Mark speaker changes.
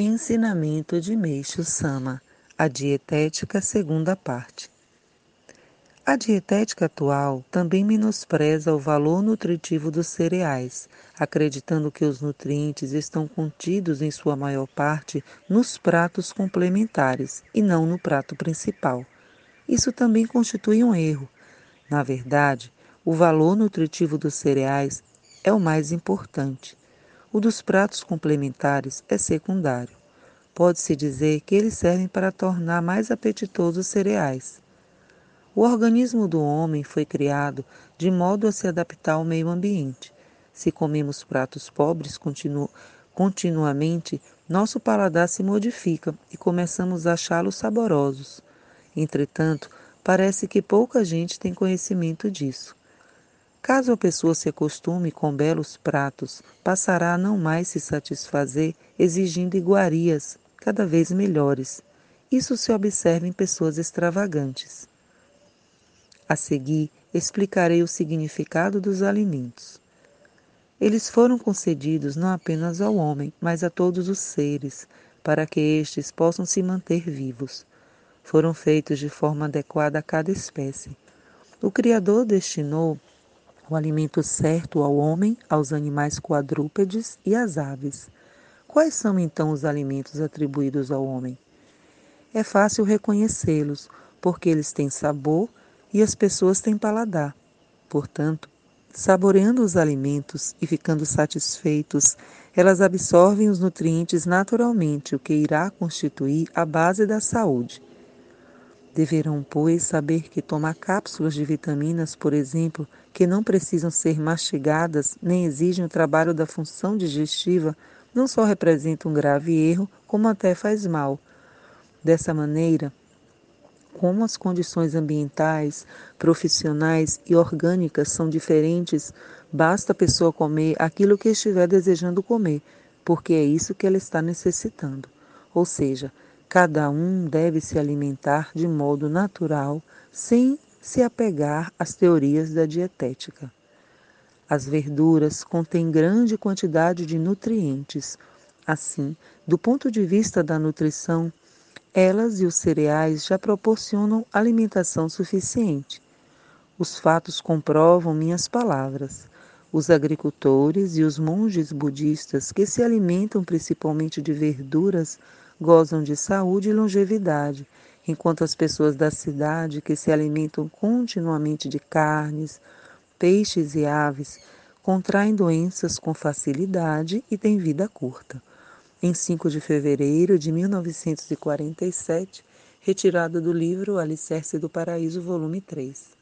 Speaker 1: Ensinamento de Meixo Sama, a dietética segunda parte. A dietética atual também menospreza o valor nutritivo dos cereais, acreditando que os nutrientes estão contidos em sua maior parte nos pratos complementares e não no prato principal. Isso também constitui um erro. Na verdade, o valor nutritivo dos cereais é o mais importante o dos pratos complementares é secundário. Pode-se dizer que eles servem para tornar mais apetitosos os cereais. O organismo do homem foi criado de modo a se adaptar ao meio ambiente. Se comemos pratos pobres continu continuamente, nosso paladar se modifica e começamos a achá-los saborosos. Entretanto, parece que pouca gente tem conhecimento disso. Caso a pessoa se acostume com belos pratos, passará a não mais se satisfazer exigindo iguarias cada vez melhores. Isso se observa em pessoas extravagantes. A seguir, explicarei o significado dos alimentos. Eles foram concedidos não apenas ao homem, mas a todos os seres, para que estes possam se manter vivos. Foram feitos de forma adequada a cada espécie. O Criador destinou o alimento certo ao homem, aos animais quadrúpedes e às aves. Quais são então os alimentos atribuídos ao homem? É fácil reconhecê-los, porque eles têm sabor e as pessoas têm paladar. Portanto, saboreando os alimentos e ficando satisfeitos, elas absorvem os nutrientes naturalmente, o que irá constituir a base da saúde. Deverão, pois, saber que tomar cápsulas de vitaminas, por exemplo, que não precisam ser mastigadas nem exigem o trabalho da função digestiva, não só representa um grave erro, como até faz mal. Dessa maneira, como as condições ambientais, profissionais e orgânicas são diferentes, basta a pessoa comer aquilo que estiver desejando comer, porque é isso que ela está necessitando. Ou seja, Cada um deve se alimentar de modo natural, sem se apegar às teorias da dietética. As verduras contêm grande quantidade de nutrientes. Assim, do ponto de vista da nutrição, elas e os cereais já proporcionam alimentação suficiente. Os fatos comprovam minhas palavras. Os agricultores e os monges budistas que se alimentam principalmente de verduras gozam de saúde e longevidade, enquanto as pessoas da cidade, que se alimentam continuamente de carnes, peixes e aves, contraem doenças com facilidade e têm vida curta. Em 5 de fevereiro de 1947, retirada do livro Alicerce do Paraíso, volume 3.